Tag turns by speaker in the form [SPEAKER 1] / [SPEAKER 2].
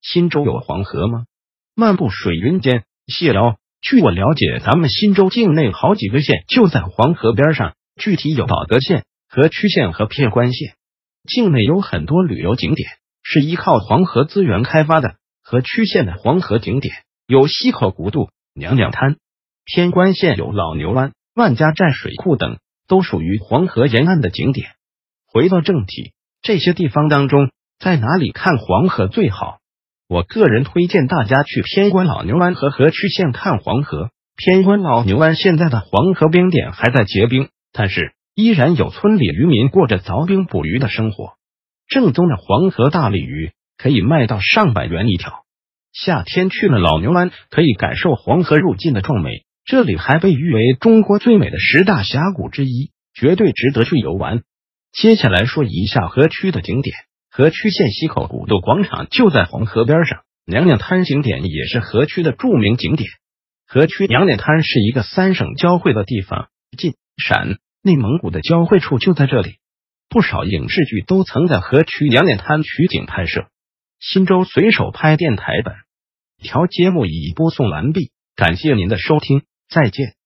[SPEAKER 1] 新州有黄河吗？漫步水云间，谢聊。据我了解，咱们新州境内好几个县就在黄河边上，具体有保德县、河曲县和片关县。境内有很多旅游景点是依靠黄河资源开发的。河曲县的黄河景点有溪口古渡、娘娘滩；偏关县有老牛湾、万家寨水库等，都属于黄河沿岸的景点。回到正题，这些地方当中，在哪里看黄河最好？我个人推荐大家去偏关老牛湾和河曲县看黄河。偏关老牛湾现在的黄河冰点还在结冰，但是依然有村里渔民过着凿冰捕鱼的生活。正宗的黄河大鲤鱼可以卖到上百元一条。夏天去了老牛湾，可以感受黄河入境的壮美。这里还被誉为中国最美的十大峡谷之一，绝对值得去游玩。接下来说一下河曲的景点。河曲县西口古渡广场就在黄河边上，娘娘滩景点也是河曲的著名景点。河曲娘娘滩是一个三省交汇的地方，晋、陕、内蒙古的交汇处就在这里。不少影视剧都曾在河曲娘娘滩取景拍摄。新州随手拍电台本条节目已播送完毕，感谢您的收听，再见。